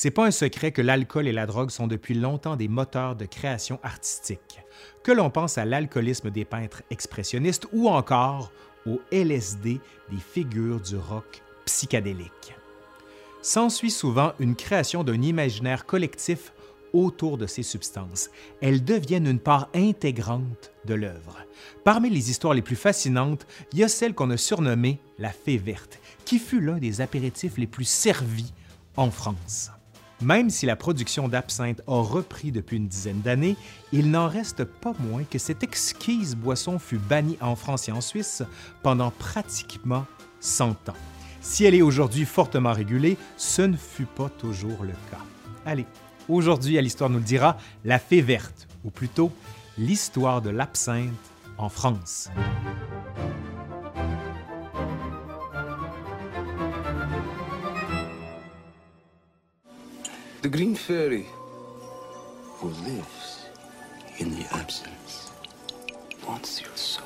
C'est pas un secret que l'alcool et la drogue sont depuis longtemps des moteurs de création artistique, que l'on pense à l'alcoolisme des peintres expressionnistes ou encore au LSD des figures du rock psychédélique. S'ensuit souvent une création d'un imaginaire collectif autour de ces substances. Elles deviennent une part intégrante de l'œuvre. Parmi les histoires les plus fascinantes, il y a celle qu'on a surnommée la Fée verte, qui fut l'un des apéritifs les plus servis en France. Même si la production d'absinthe a repris depuis une dizaine d'années, il n'en reste pas moins que cette exquise boisson fut bannie en France et en Suisse pendant pratiquement 100 ans. Si elle est aujourd'hui fortement régulée, ce ne fut pas toujours le cas. Allez, aujourd'hui, à l'Histoire nous le dira, la fée verte, ou plutôt l'histoire de l'absinthe en France. The green fairy who lives in the absence wants your soul.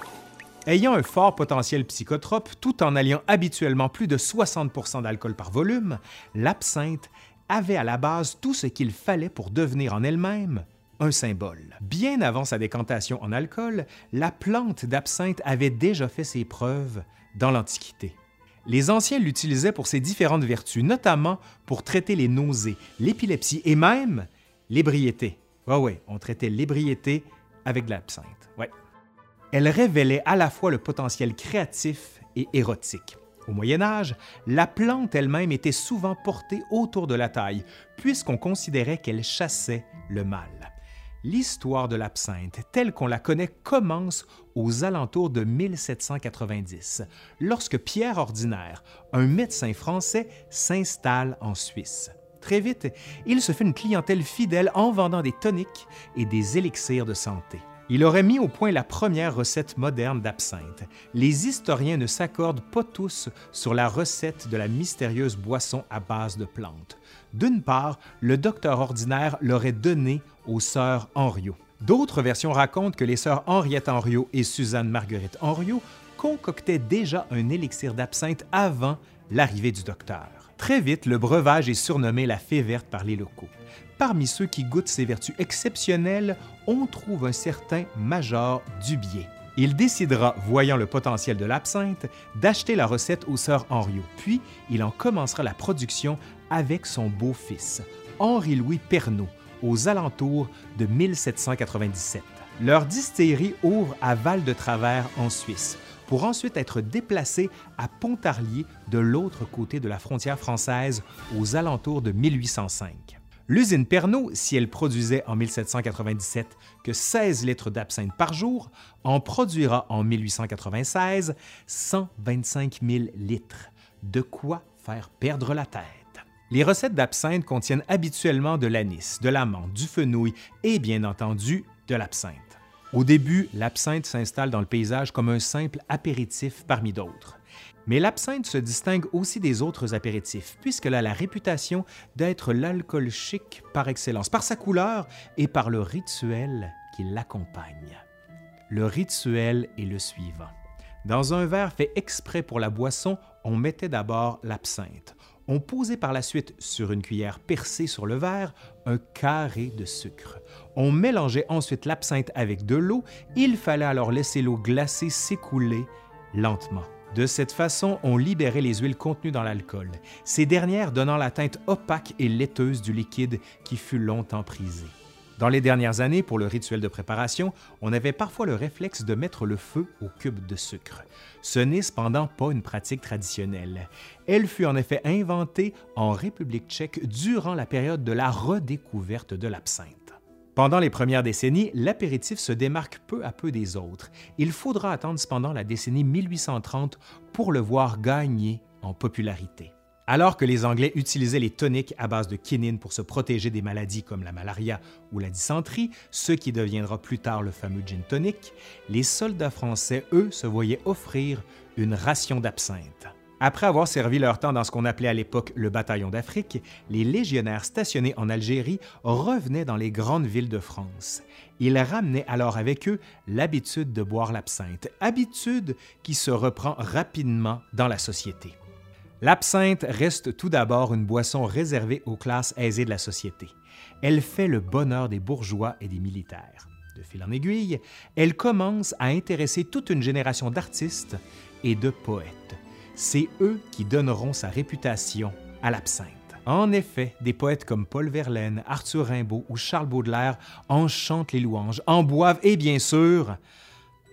Ayant un fort potentiel psychotrope, tout en alliant habituellement plus de 60% d'alcool par volume, l'absinthe avait à la base tout ce qu'il fallait pour devenir en elle-même un symbole. Bien avant sa décantation en alcool, la plante d'absinthe avait déjà fait ses preuves dans l'Antiquité. Les anciens l'utilisaient pour ses différentes vertus, notamment pour traiter les nausées, l'épilepsie et même l'ébriété. Oui, oui, on traitait l'ébriété avec de l'absinthe. Ouais. Elle révélait à la fois le potentiel créatif et érotique. Au Moyen Âge, la plante elle-même était souvent portée autour de la taille, puisqu'on considérait qu'elle chassait le mal. L'histoire de l'absinthe, telle qu'on la connaît, commence aux alentours de 1790, lorsque Pierre Ordinaire, un médecin français, s'installe en Suisse. Très vite, il se fait une clientèle fidèle en vendant des toniques et des élixirs de santé. Il aurait mis au point la première recette moderne d'absinthe. Les historiens ne s'accordent pas tous sur la recette de la mystérieuse boisson à base de plantes. D'une part, le docteur ordinaire l'aurait donnée aux sœurs Henriot. D'autres versions racontent que les sœurs Henriette Henriot et Suzanne Marguerite Henriot concoctaient déjà un élixir d'absinthe avant l'arrivée du docteur. Très vite, le breuvage est surnommé la fée verte par les locaux. Parmi ceux qui goûtent ses vertus exceptionnelles, on trouve un certain Major Dubier. Il décidera, voyant le potentiel de l'absinthe, d'acheter la recette aux sœurs Henriot, puis il en commencera la production avec son beau-fils, Henri-Louis Pernaud, aux alentours de 1797. Leur distillerie ouvre à Val-de-Travers en Suisse, pour ensuite être déplacée à Pontarlier de l'autre côté de la frontière française aux alentours de 1805. L'usine Pernod, si elle produisait en 1797 que 16 litres d'absinthe par jour, en produira en 1896 125 000 litres. De quoi faire perdre la tête. Les recettes d'absinthe contiennent habituellement de l'anis, de l'amande, du fenouil et bien entendu de l'absinthe. Au début, l'absinthe s'installe dans le paysage comme un simple apéritif parmi d'autres. Mais l'absinthe se distingue aussi des autres apéritifs, puisqu'elle a la réputation d'être l'alcool chic par excellence, par sa couleur et par le rituel qui l'accompagne. Le rituel est le suivant. Dans un verre fait exprès pour la boisson, on mettait d'abord l'absinthe. On posait par la suite sur une cuillère percée sur le verre un carré de sucre. On mélangeait ensuite l'absinthe avec de l'eau. Il fallait alors laisser l'eau glacée s'écouler lentement. De cette façon, on libérait les huiles contenues dans l'alcool, ces dernières donnant la teinte opaque et laiteuse du liquide qui fut longtemps prisé. Dans les dernières années, pour le rituel de préparation, on avait parfois le réflexe de mettre le feu au cube de sucre. Ce n'est cependant pas une pratique traditionnelle. Elle fut en effet inventée en République tchèque durant la période de la redécouverte de l'absinthe. Pendant les premières décennies, l'apéritif se démarque peu à peu des autres. Il faudra attendre cependant la décennie 1830 pour le voir gagner en popularité. Alors que les Anglais utilisaient les toniques à base de quinine pour se protéger des maladies comme la malaria ou la dysenterie, ce qui deviendra plus tard le fameux gin tonic, les soldats français, eux, se voyaient offrir une ration d'absinthe. Après avoir servi leur temps dans ce qu'on appelait à l'époque le bataillon d'Afrique, les légionnaires stationnés en Algérie revenaient dans les grandes villes de France. Ils ramenaient alors avec eux l'habitude de boire l'absinthe, habitude qui se reprend rapidement dans la société. L'absinthe reste tout d'abord une boisson réservée aux classes aisées de la société. Elle fait le bonheur des bourgeois et des militaires. De fil en aiguille, elle commence à intéresser toute une génération d'artistes et de poètes. C'est eux qui donneront sa réputation à l'absinthe. En effet, des poètes comme Paul Verlaine, Arthur Rimbaud ou Charles Baudelaire en chantent les louanges, en boivent et bien sûr,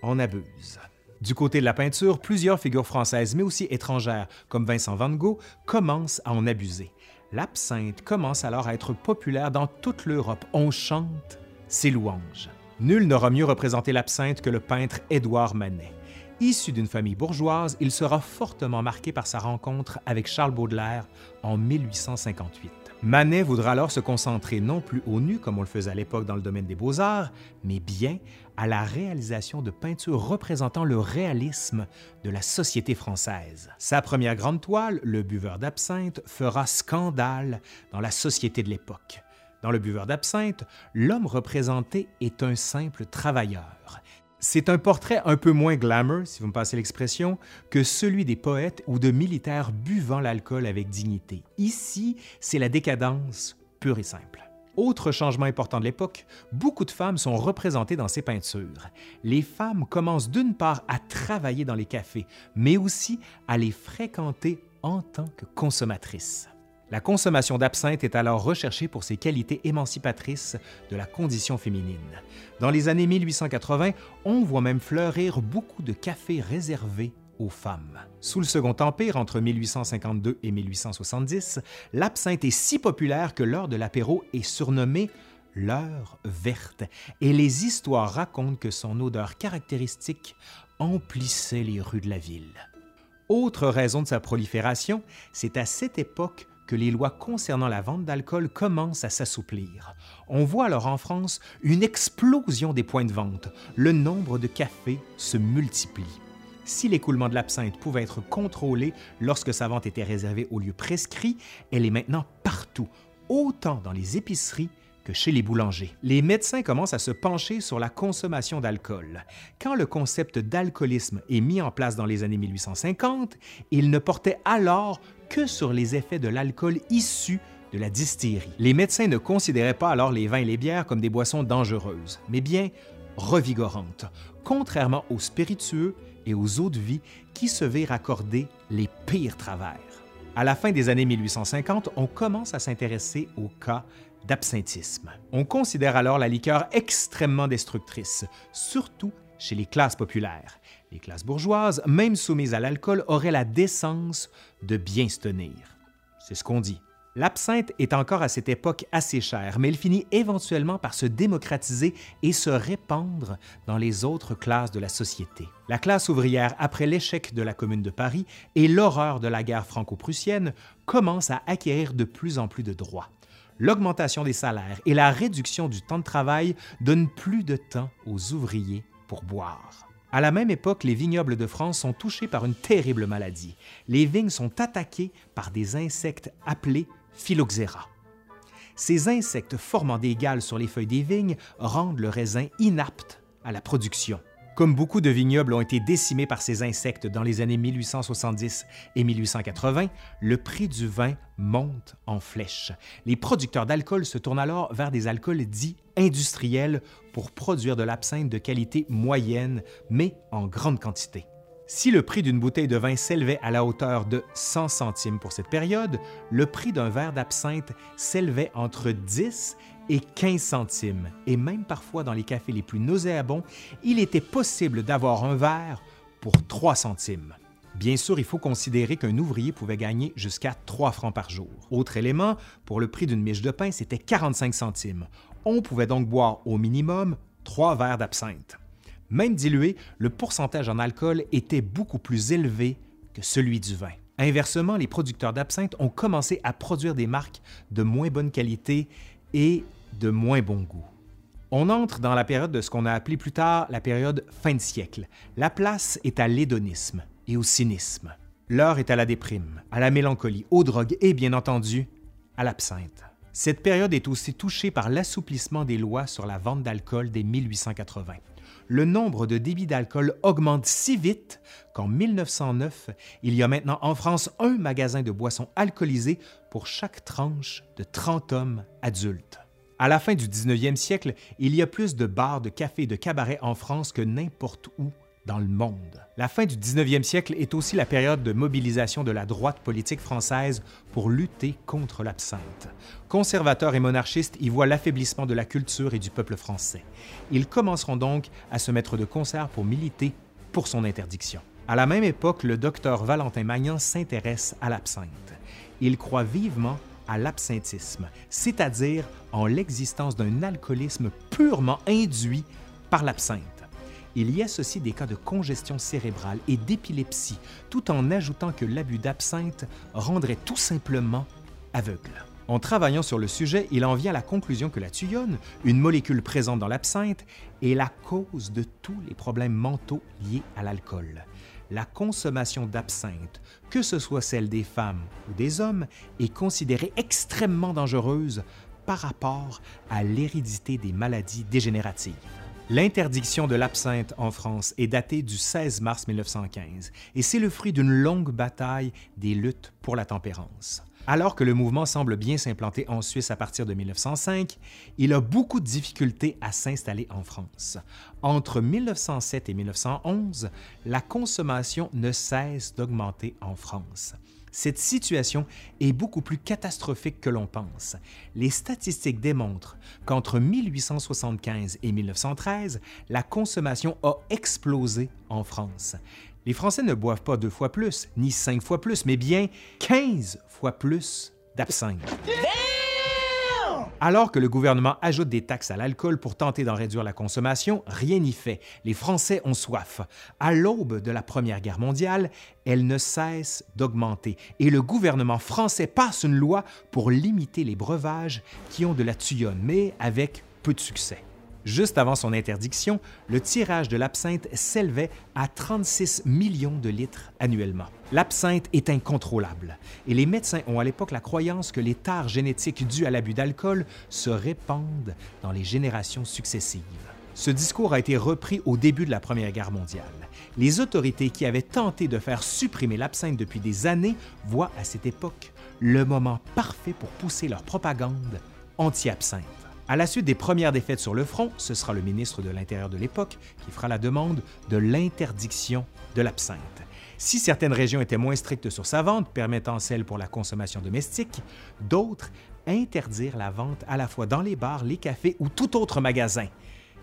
en abusent. Du côté de la peinture, plusieurs figures françaises, mais aussi étrangères, comme Vincent Van Gogh, commencent à en abuser. L'absinthe commence alors à être populaire dans toute l'Europe. On chante ses louanges. Nul n'aura mieux représenté l'absinthe que le peintre Édouard Manet. Issu d'une famille bourgeoise, il sera fortement marqué par sa rencontre avec Charles Baudelaire en 1858. Manet voudra alors se concentrer non plus au nu comme on le faisait à l'époque dans le domaine des beaux-arts, mais bien à la réalisation de peintures représentant le réalisme de la société française. Sa première grande toile, Le buveur d'absinthe, fera scandale dans la société de l'époque. Dans Le buveur d'absinthe, l'homme représenté est un simple travailleur. C'est un portrait un peu moins glamour, si vous me passez l'expression, que celui des poètes ou de militaires buvant l'alcool avec dignité. Ici, c'est la décadence pure et simple. Autre changement important de l'époque, beaucoup de femmes sont représentées dans ces peintures. Les femmes commencent d'une part à travailler dans les cafés, mais aussi à les fréquenter en tant que consommatrices. La consommation d'absinthe est alors recherchée pour ses qualités émancipatrices de la condition féminine. Dans les années 1880, on voit même fleurir beaucoup de cafés réservés aux femmes. Sous le Second Empire, entre 1852 et 1870, l'absinthe est si populaire que l'heure de l'apéro est surnommée l'heure verte, et les histoires racontent que son odeur caractéristique emplissait les rues de la ville. Autre raison de sa prolifération, c'est à cette époque que les lois concernant la vente d'alcool commencent à s'assouplir. On voit alors en France une explosion des points de vente. Le nombre de cafés se multiplie. Si l'écoulement de l'absinthe pouvait être contrôlé lorsque sa vente était réservée aux lieux prescrits, elle est maintenant partout, autant dans les épiceries que chez les boulangers. Les médecins commencent à se pencher sur la consommation d'alcool. Quand le concept d'alcoolisme est mis en place dans les années 1850, il ne portait alors que sur les effets de l'alcool issu de la distillerie. Les médecins ne considéraient pas alors les vins et les bières comme des boissons dangereuses, mais bien revigorantes, contrairement aux spiritueux et aux eaux de vie qui se virent accorder les pires travers. À la fin des années 1850, on commence à s'intéresser au cas d'absinthisme. On considère alors la liqueur extrêmement destructrice, surtout chez les classes populaires. Les classes bourgeoises, même soumises à l'alcool, auraient la décence de bien se tenir. C'est ce qu'on dit. L'absinthe est encore à cette époque assez chère, mais elle finit éventuellement par se démocratiser et se répandre dans les autres classes de la société. La classe ouvrière, après l'échec de la Commune de Paris et l'horreur de la guerre franco-prussienne, commence à acquérir de plus en plus de droits. L'augmentation des salaires et la réduction du temps de travail donnent plus de temps aux ouvriers pour boire. À la même époque, les vignobles de France sont touchés par une terrible maladie. Les vignes sont attaquées par des insectes appelés phylloxéra. Ces insectes formant des gales sur les feuilles des vignes rendent le raisin inapte à la production. Comme beaucoup de vignobles ont été décimés par ces insectes dans les années 1870 et 1880, le prix du vin monte en flèche. Les producteurs d'alcool se tournent alors vers des alcools dits industriels pour produire de l'absinthe de qualité moyenne, mais en grande quantité. Si le prix d'une bouteille de vin s'élevait à la hauteur de 100 centimes pour cette période, le prix d'un verre d'absinthe s'élevait entre 10 et 15 centimes, et même parfois dans les cafés les plus nauséabonds, il était possible d'avoir un verre pour 3 centimes. Bien sûr, il faut considérer qu'un ouvrier pouvait gagner jusqu'à 3 francs par jour. Autre élément, pour le prix d'une miche de pain, c'était 45 centimes. On pouvait donc boire au minimum 3 verres d'absinthe. Même dilué, le pourcentage en alcool était beaucoup plus élevé que celui du vin. Inversement, les producteurs d'absinthe ont commencé à produire des marques de moins bonne qualité et de moins bon goût. On entre dans la période de ce qu'on a appelé plus tard la période fin de siècle. La place est à l'hédonisme et au cynisme. L'heure est à la déprime, à la mélancolie, aux drogues et bien entendu à l'absinthe. Cette période est aussi touchée par l'assouplissement des lois sur la vente d'alcool dès 1880. le nombre de débits d'alcool augmente si vite qu'en 1909, il y a maintenant en France un magasin de boissons alcoolisées pour chaque tranche de 30 hommes adultes. À la fin du 19e siècle, il y a plus de bars, de cafés, de cabarets en France que n'importe où dans le monde. La fin du 19e siècle est aussi la période de mobilisation de la droite politique française pour lutter contre l'absinthe. Conservateurs et monarchistes y voient l'affaiblissement de la culture et du peuple français. Ils commenceront donc à se mettre de concert pour militer pour son interdiction. À la même époque, le docteur Valentin Magnan s'intéresse à l'absinthe. Il croit vivement à l'absinthisme, c'est-à-dire en l'existence d'un alcoolisme purement induit par l'absinthe. Il y associe des cas de congestion cérébrale et d'épilepsie, tout en ajoutant que l'abus d'absinthe rendrait tout simplement aveugle. En travaillant sur le sujet, il en vient à la conclusion que la thuyone, une molécule présente dans l'absinthe, est la cause de tous les problèmes mentaux liés à l'alcool. La consommation d'absinthe, que ce soit celle des femmes ou des hommes, est considérée extrêmement dangereuse par rapport à l'hérédité des maladies dégénératives. L'interdiction de l'absinthe en France est datée du 16 mars 1915 et c'est le fruit d'une longue bataille des luttes pour la tempérance. Alors que le mouvement semble bien s'implanter en Suisse à partir de 1905, il a beaucoup de difficultés à s'installer en France. Entre 1907 et 1911, la consommation ne cesse d'augmenter en France. Cette situation est beaucoup plus catastrophique que l'on pense. Les statistiques démontrent qu'entre 1875 et 1913, la consommation a explosé en France. Les Français ne boivent pas deux fois plus, ni cinq fois plus, mais bien 15 fois plus d'absinthe. Alors que le gouvernement ajoute des taxes à l'alcool pour tenter d'en réduire la consommation, rien n'y fait. Les Français ont soif. À l'aube de la Première Guerre mondiale, elle ne cesse d'augmenter et le gouvernement français passe une loi pour limiter les breuvages qui ont de la tuyonne, mais avec peu de succès. Juste avant son interdiction, le tirage de l'absinthe s'élevait à 36 millions de litres annuellement. L'absinthe est incontrôlable et les médecins ont à l'époque la croyance que les tares génétiques dues à l'abus d'alcool se répandent dans les générations successives. Ce discours a été repris au début de la Première Guerre mondiale. Les autorités qui avaient tenté de faire supprimer l'absinthe depuis des années voient à cette époque le moment parfait pour pousser leur propagande anti-absinthe. À la suite des premières défaites sur le front, ce sera le ministre de l'Intérieur de l'époque qui fera la demande de l'interdiction de l'absinthe. Si certaines régions étaient moins strictes sur sa vente, permettant celle pour la consommation domestique, d'autres interdirent la vente à la fois dans les bars, les cafés ou tout autre magasin.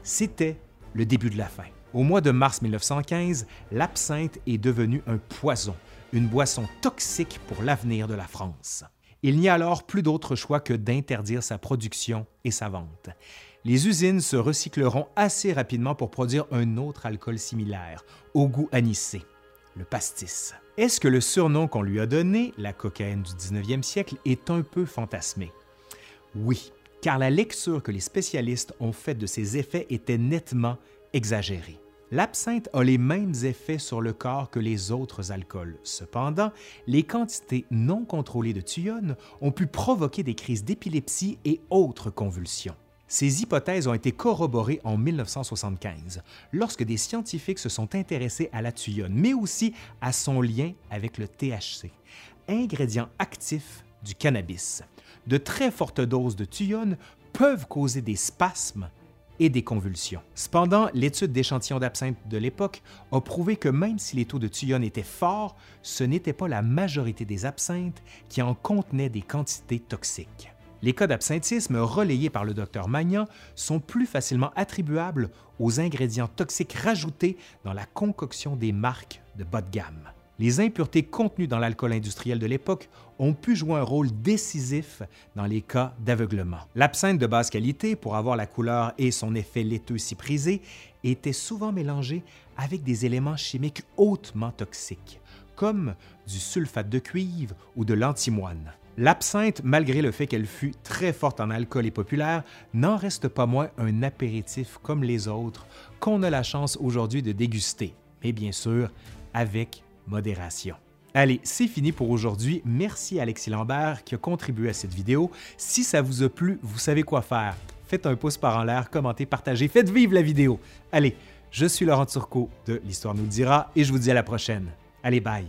C'était le début de la fin. Au mois de mars 1915, l'absinthe est devenue un poison, une boisson toxique pour l'avenir de la France. Il n'y a alors plus d'autre choix que d'interdire sa production et sa vente. Les usines se recycleront assez rapidement pour produire un autre alcool similaire, au goût anisé, le pastis. Est-ce que le surnom qu'on lui a donné, la cocaïne du 19e siècle, est un peu fantasmé? Oui, car la lecture que les spécialistes ont faite de ses effets était nettement exagérée. L'absinthe a les mêmes effets sur le corps que les autres alcools. Cependant, les quantités non contrôlées de thuyone ont pu provoquer des crises d'épilepsie et autres convulsions. Ces hypothèses ont été corroborées en 1975, lorsque des scientifiques se sont intéressés à la thuyone, mais aussi à son lien avec le THC, ingrédient actif du cannabis. De très fortes doses de thuyone peuvent causer des spasmes et des convulsions. Cependant, l'étude d'échantillons d'absinthe de l'époque a prouvé que même si les taux de thuyone étaient forts, ce n'était pas la majorité des absinthes qui en contenaient des quantités toxiques. Les cas d'absinthisme relayés par le docteur Magnan sont plus facilement attribuables aux ingrédients toxiques rajoutés dans la concoction des marques de bas de gamme les impuretés contenues dans l'alcool industriel de l'époque ont pu jouer un rôle décisif dans les cas d'aveuglement. L'absinthe de basse qualité, pour avoir la couleur et son effet laiteux si prisé, était souvent mélangée avec des éléments chimiques hautement toxiques, comme du sulfate de cuivre ou de l'antimoine. L'absinthe, malgré le fait qu'elle fût très forte en alcool et populaire, n'en reste pas moins un apéritif comme les autres qu'on a la chance aujourd'hui de déguster, mais bien sûr avec Allez, c'est fini pour aujourd'hui. Merci à Alexis Lambert qui a contribué à cette vidéo. Si ça vous a plu, vous savez quoi faire. Faites un pouce par en l'air, commentez, partagez, faites vivre la vidéo. Allez, Je suis Laurent Turcot de L'Histoire nous le dira et je vous dis à la prochaine. Allez, bye!